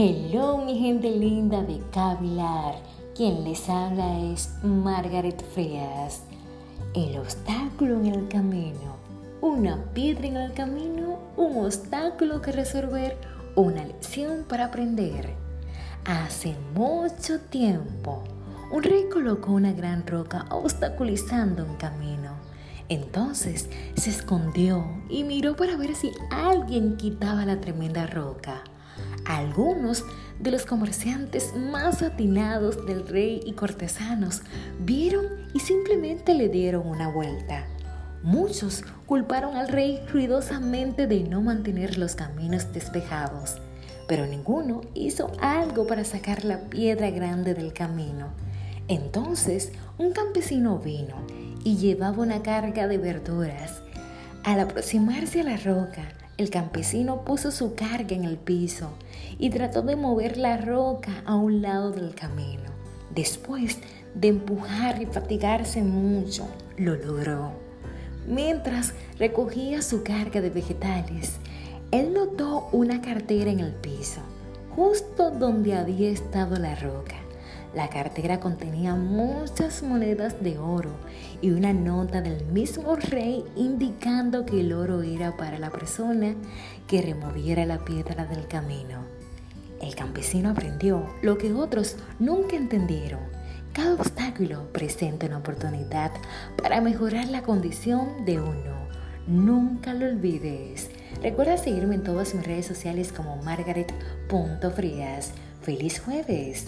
Hello mi gente linda de Cavilar, quien les habla es Margaret Frías. El obstáculo en el camino, una piedra en el camino, un obstáculo que resolver, una lección para aprender. Hace mucho tiempo, un rey colocó una gran roca obstaculizando un camino. Entonces se escondió y miró para ver si alguien quitaba la tremenda roca. Algunos de los comerciantes más atinados del rey y cortesanos vieron y simplemente le dieron una vuelta. Muchos culparon al rey ruidosamente de no mantener los caminos despejados, pero ninguno hizo algo para sacar la piedra grande del camino. Entonces un campesino vino y llevaba una carga de verduras. Al aproximarse a la roca, el campesino puso su carga en el piso y trató de mover la roca a un lado del camino. Después de empujar y fatigarse mucho, lo logró. Mientras recogía su carga de vegetales, él notó una cartera en el piso, justo donde había estado la roca. La cartera contenía muchas monedas de oro y una nota del mismo rey indicando que el oro era para la persona que removiera la piedra del camino. El campesino aprendió lo que otros nunca entendieron. Cada obstáculo presenta una oportunidad para mejorar la condición de uno. Nunca lo olvides. Recuerda seguirme en todas mis redes sociales como margaret.frias. ¡Feliz jueves!